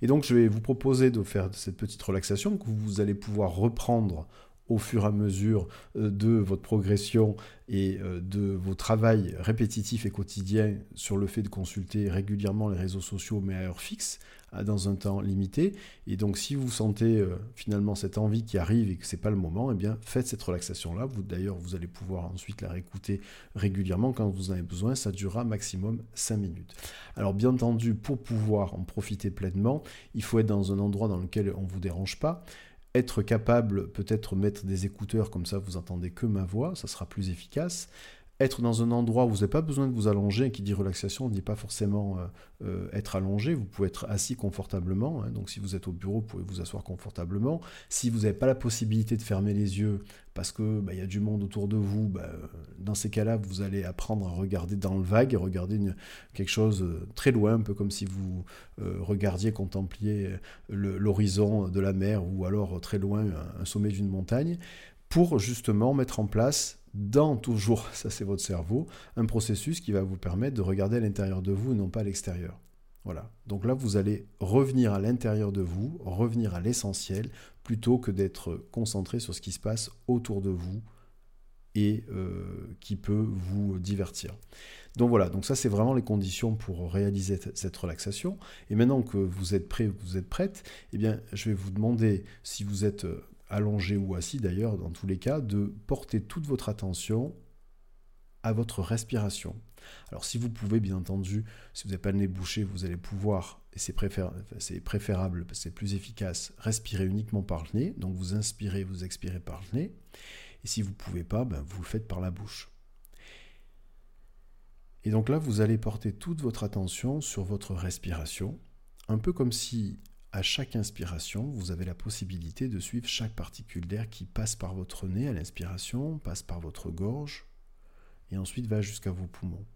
Et donc je vais vous proposer de faire cette petite relaxation que vous allez pouvoir reprendre au fur et à mesure euh, de votre progression et euh, de vos travails répétitifs et quotidiens sur le fait de consulter régulièrement les réseaux sociaux mais à heure fixe, dans un temps limité. Et donc si vous sentez euh, finalement cette envie qui arrive et que c'est pas le moment, eh bien faites cette relaxation là. Vous d'ailleurs vous allez pouvoir ensuite la réécouter régulièrement quand vous en avez besoin. Ça durera maximum 5 minutes. Alors bien entendu, pour pouvoir en profiter pleinement, il faut être dans un endroit dans lequel on ne vous dérange pas être capable, peut-être mettre des écouteurs, comme ça vous entendez que ma voix, ça sera plus efficace. Être dans un endroit où vous n'avez pas besoin de vous allonger, qui dit relaxation, ne dit pas forcément euh, euh, être allongé, vous pouvez être assis confortablement, hein. donc si vous êtes au bureau, vous pouvez vous asseoir confortablement. Si vous n'avez pas la possibilité de fermer les yeux parce qu'il bah, y a du monde autour de vous, bah, dans ces cas-là, vous allez apprendre à regarder dans le vague, regarder quelque chose euh, très loin, un peu comme si vous regardiez, contempliez l'horizon de la mer ou alors très loin un sommet d'une montagne, pour justement mettre en place dans toujours, (laughs) ça c'est votre cerveau, un processus qui va vous permettre de regarder à l'intérieur de vous et non pas à l'extérieur. Voilà. Donc là, vous allez revenir à l'intérieur de vous, revenir à l'essentiel, plutôt que d'être concentré sur ce qui se passe autour de vous et euh, qui peut vous divertir. Donc voilà, donc ça c'est vraiment les conditions pour réaliser cette relaxation. Et maintenant que vous êtes prêt, vous êtes prête, eh bien je vais vous demander si vous êtes euh, allongé ou assis d'ailleurs, dans tous les cas, de porter toute votre attention à votre respiration. Alors si vous pouvez, bien entendu, si vous n'avez pas le nez bouché, vous allez pouvoir, et c'est préférable, c'est plus efficace, respirer uniquement par le nez. Donc vous inspirez, vous expirez par le nez. Et si vous ne pouvez pas, ben, vous le faites par la bouche. Et donc là, vous allez porter toute votre attention sur votre respiration, un peu comme si à chaque inspiration, vous avez la possibilité de suivre chaque particule d'air qui passe par votre nez à l'inspiration, passe par votre gorge et ensuite va jusqu'à vos poumons.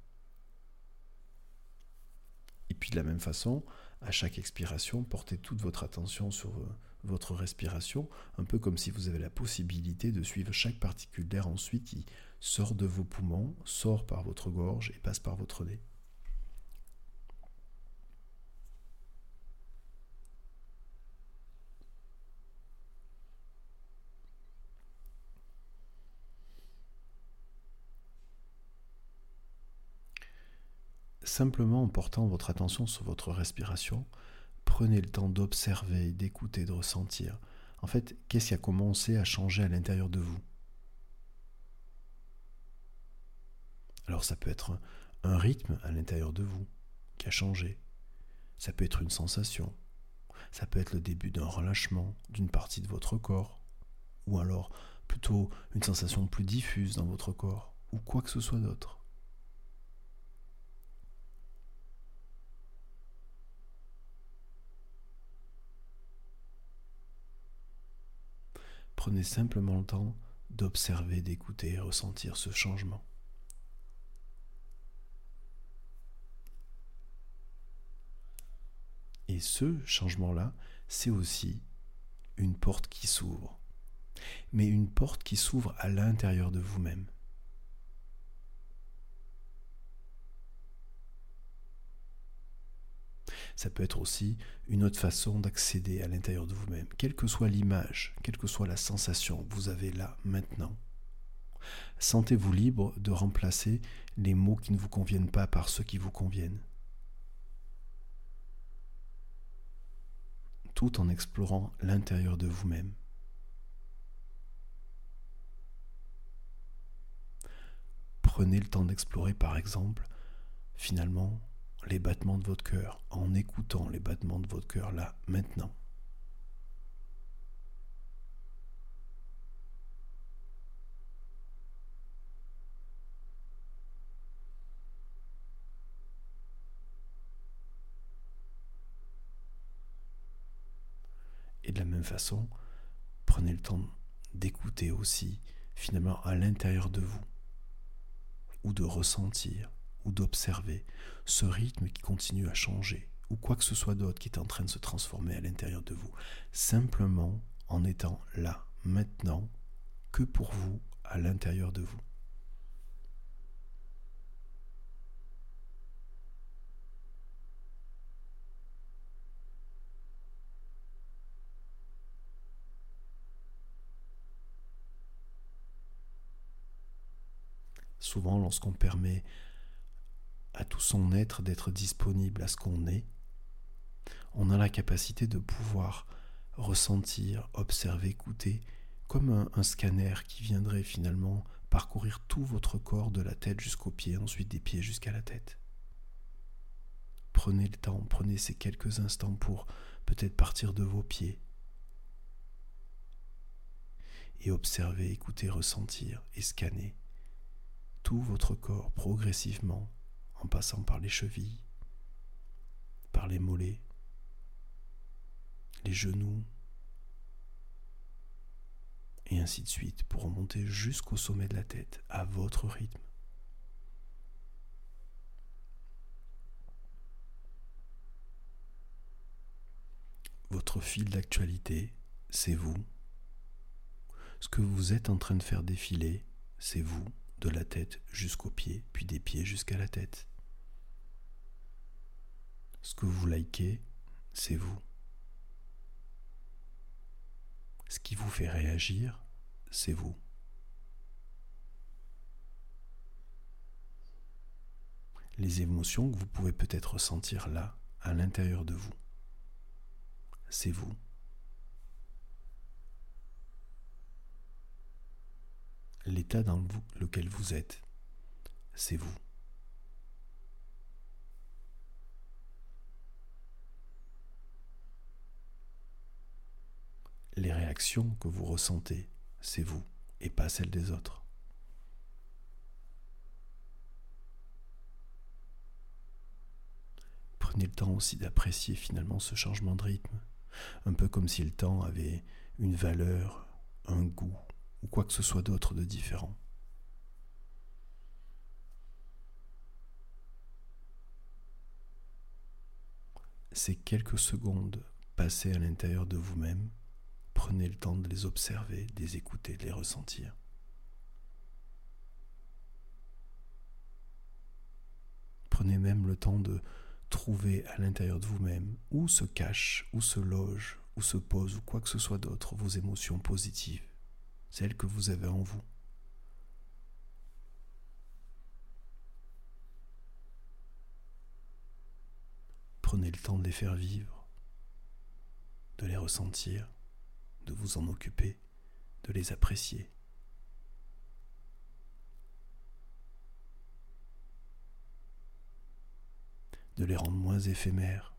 Et puis de la même façon, à chaque expiration, portez toute votre attention sur euh, votre respiration, un peu comme si vous avez la possibilité de suivre chaque particule d'air ensuite qui sort de vos poumons, sort par votre gorge et passe par votre nez. Simplement en portant votre attention sur votre respiration, prenez le temps d'observer, d'écouter, de ressentir. En fait, qu'est-ce qui a commencé à changer à l'intérieur de vous? Alors ça peut être un rythme à l'intérieur de vous qui a changé. Ça peut être une sensation. Ça peut être le début d'un relâchement d'une partie de votre corps. Ou alors plutôt une sensation plus diffuse dans votre corps. Ou quoi que ce soit d'autre. Prenez simplement le temps d'observer, d'écouter et ressentir ce changement. Et ce changement-là, c'est aussi une porte qui s'ouvre. Mais une porte qui s'ouvre à l'intérieur de vous-même. Ça peut être aussi une autre façon d'accéder à l'intérieur de vous-même, quelle que soit l'image, quelle que soit la sensation que vous avez là maintenant. Sentez-vous libre de remplacer les mots qui ne vous conviennent pas par ceux qui vous conviennent. Tout en explorant l'intérieur de vous-même. Prenez le temps d'explorer par exemple, finalement, les battements de votre cœur, en écoutant les battements de votre cœur là, maintenant. Et de la même façon, prenez le temps d'écouter aussi, finalement, à l'intérieur de vous, ou de ressentir ou d'observer ce rythme qui continue à changer, ou quoi que ce soit d'autre qui est en train de se transformer à l'intérieur de vous, simplement en étant là, maintenant, que pour vous, à l'intérieur de vous. Souvent, lorsqu'on permet à tout son être d'être disponible à ce qu'on est, on a la capacité de pouvoir ressentir, observer, écouter, comme un, scanner qui viendrait finalement parcourir tout votre corps de la tête jusqu'aux pieds, ensuite des pieds jusqu'à la tête. Prenez le temps, prenez ces quelques instants pour peut-être partir de vos pieds et observer, écouter, ressentir et scanner tout votre corps progressivement en passant par les chevilles, par les mollets, les genoux, et ainsi de suite pour remonter jusqu'au sommet de la tête à votre rythme. Votre fil d'actualité, c'est vous. Ce que vous êtes en train de faire défiler, c'est vous, de la tête jusqu'aux pieds, puis des pieds jusqu'à la tête. Ce que vous likez, c'est vous. Ce qui vous fait réagir, c'est vous. Les émotions que vous pouvez peut-être ressentir là, à l'intérieur de vous, c'est vous. L'état dans lequel vous êtes, c'est vous. Les réactions que vous ressentez, c'est vous et pas celles des autres. Prenez le temps aussi d'apprécier finalement ce changement de rythme, un peu comme si le temps avait une valeur, un goût ou quoi que ce soit d'autre de différent. Ces quelques secondes passées à l'intérieur de vous-même Prenez le temps de les observer, de les écouter, de les ressentir. Prenez même le temps de trouver à l'intérieur de vous-même où se cache, où se loge, où se pose, ou quoi que ce soit d'autre, vos émotions positives, celles que vous avez en vous. Prenez le temps de les faire vivre, de les ressentir de vous en occuper, de les apprécier. de les rendre moins éphémères,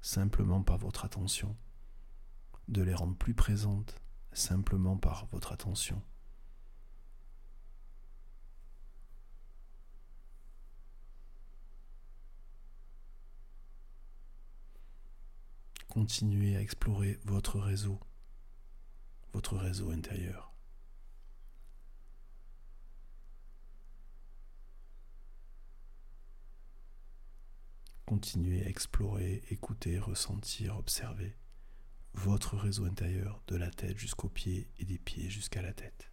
simplement par votre attention, de les rendre plus présentes, simplement par votre attention. Continuez à explorer votre réseau, votre réseau intérieur. Continuez à explorer, écouter, ressentir, observer votre réseau intérieur de la tête jusqu'aux pieds et des pieds jusqu'à la tête.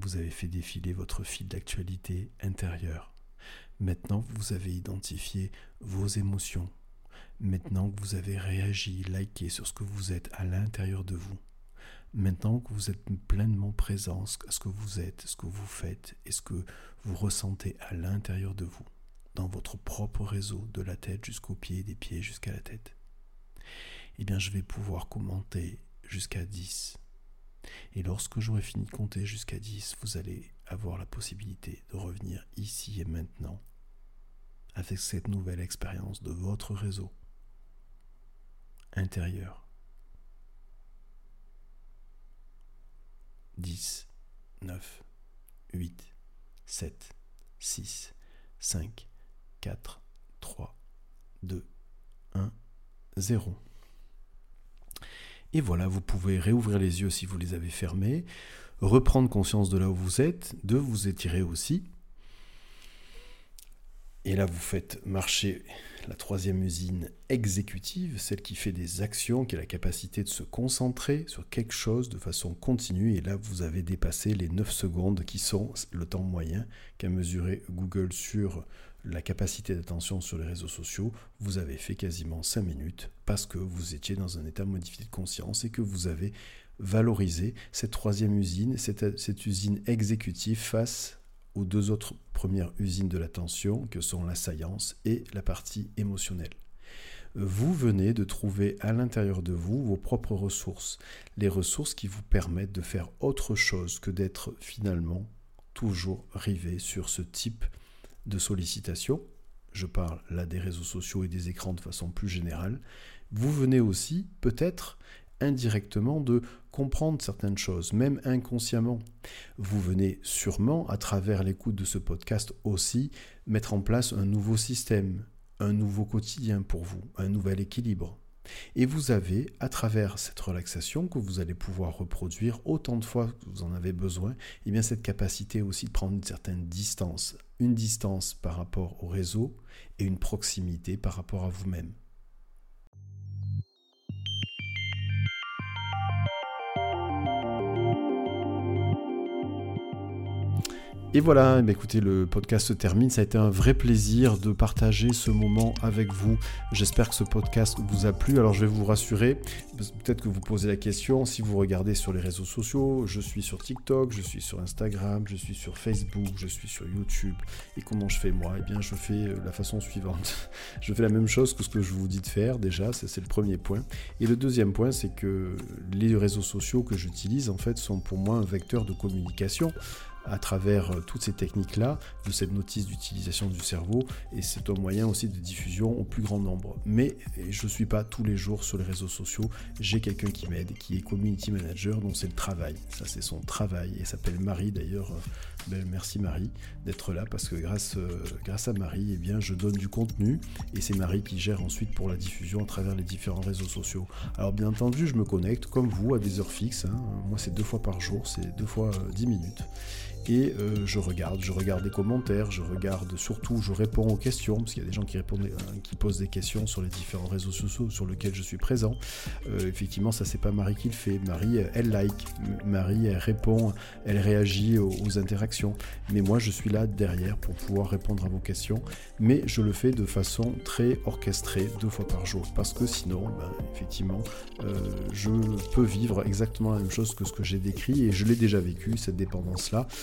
Vous avez fait défiler votre fil d'actualité intérieure, maintenant que vous avez identifié vos émotions, maintenant que vous avez réagi, liké sur ce que vous êtes à l'intérieur de vous, maintenant que vous êtes pleinement présent à ce que vous êtes, ce que vous faites et ce que vous ressentez à l'intérieur de vous, dans votre propre réseau, de la tête jusqu'aux pieds, des pieds jusqu'à la tête, eh bien je vais pouvoir commenter jusqu'à 10 et lorsque j'aurai fini de compter jusqu'à 10, vous allez avoir la possibilité de revenir ici et maintenant avec cette nouvelle expérience de votre réseau intérieur. 10, 9, 8, 7, 6, 5, 4, 3, 2, 1, 0. Et voilà, vous pouvez réouvrir les yeux si vous les avez fermés, reprendre conscience de là où vous êtes, de vous étirer aussi. Et là, vous faites marcher la troisième usine exécutive, celle qui fait des actions, qui a la capacité de se concentrer sur quelque chose de façon continue. Et là, vous avez dépassé les 9 secondes qui sont le temps moyen qu'a mesuré Google sur la capacité d'attention sur les réseaux sociaux, vous avez fait quasiment 5 minutes parce que vous étiez dans un état modifié de conscience et que vous avez valorisé cette troisième usine, cette, cette usine exécutive face aux deux autres premières usines de l'attention que sont la science et la partie émotionnelle. Vous venez de trouver à l'intérieur de vous vos propres ressources, les ressources qui vous permettent de faire autre chose que d'être finalement toujours rivé sur ce type de sollicitation, je parle là des réseaux sociaux et des écrans de façon plus générale, vous venez aussi peut-être indirectement de comprendre certaines choses, même inconsciemment. Vous venez sûrement, à travers l'écoute de ce podcast aussi, mettre en place un nouveau système, un nouveau quotidien pour vous, un nouvel équilibre. Et vous avez, à travers cette relaxation que vous allez pouvoir reproduire autant de fois que vous en avez besoin, et eh bien cette capacité aussi de prendre une certaine distance, une distance par rapport au réseau et une proximité par rapport à vous-même. Et voilà, eh écoutez, le podcast se termine. Ça a été un vrai plaisir de partager ce moment avec vous. J'espère que ce podcast vous a plu. Alors je vais vous rassurer, peut-être que vous posez la question, si vous regardez sur les réseaux sociaux, je suis sur TikTok, je suis sur Instagram, je suis sur Facebook, je suis sur YouTube. Et comment je fais moi? Eh bien je fais euh, la façon suivante. (laughs) Je fais la même chose que ce que je vous dis de faire déjà, c'est le premier point. Et le deuxième point, c'est que les réseaux sociaux que j'utilise en fait sont pour moi un vecteur de communication à travers euh, toutes ces techniques-là, de cette notice d'utilisation du cerveau, et c'est un moyen aussi de diffusion au plus grand nombre. Mais je ne suis pas tous les jours sur les réseaux sociaux, j'ai quelqu'un qui m'aide, qui est community manager, donc c'est le travail, ça c'est son travail, et s'appelle Marie d'ailleurs, euh, merci Marie d'être là, parce que grâce, euh, grâce à Marie, eh bien, je donne du contenu, et c'est Marie qui gère ensuite pour la diffusion à travers les différents réseaux sociaux. Alors bien entendu, je me connecte comme vous à des heures fixes, hein. moi c'est deux fois par jour, c'est deux fois dix minutes et euh, je regarde, je regarde des commentaires, je regarde surtout, je réponds aux questions, parce qu'il y a des gens qui, répondent, euh, qui posent des questions sur les différents réseaux sociaux sur lesquels je suis présent. Euh, effectivement, ça c'est pas Marie qui le fait. Marie, elle like, Marie, elle répond, elle réagit aux, interactions. Mais moi, je suis là derrière pour pouvoir répondre à vos questions. Mais je le fais de façon très orchestrée, deux fois par jour, parce que sinon, ben, effectivement, je peux vivre exactement la même chose que ce que j'ai décrit, et je l'ai déjà vécu, cette dépendance-là.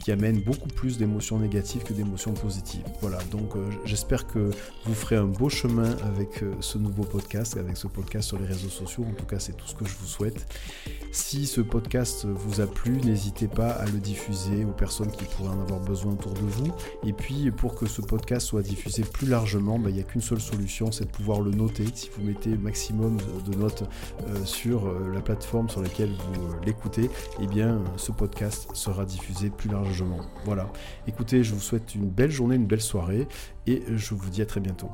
qui amène beaucoup plus d'émotions négatives que d'émotions positives. Voilà, donc euh, j'espère que vous ferez un beau chemin avec euh, ce nouveau podcast, avec ce podcast sur les réseaux sociaux. En tout cas, c'est tout ce que je vous souhaite. Si ce podcast vous a plu, n'hésitez pas à le diffuser aux personnes qui pourraient en avoir besoin autour de vous. Et puis, pour que ce podcast soit diffusé plus largement, ben, il n'y a qu'une seule solution, c'est de pouvoir le noter. Si vous mettez maximum de notes euh, sur la plateforme sur laquelle vous l'écoutez, eh bien, ce podcast sera diffusé plus largement voilà. Écoutez, je vous souhaite une belle journée, une belle soirée et je vous dis à très bientôt.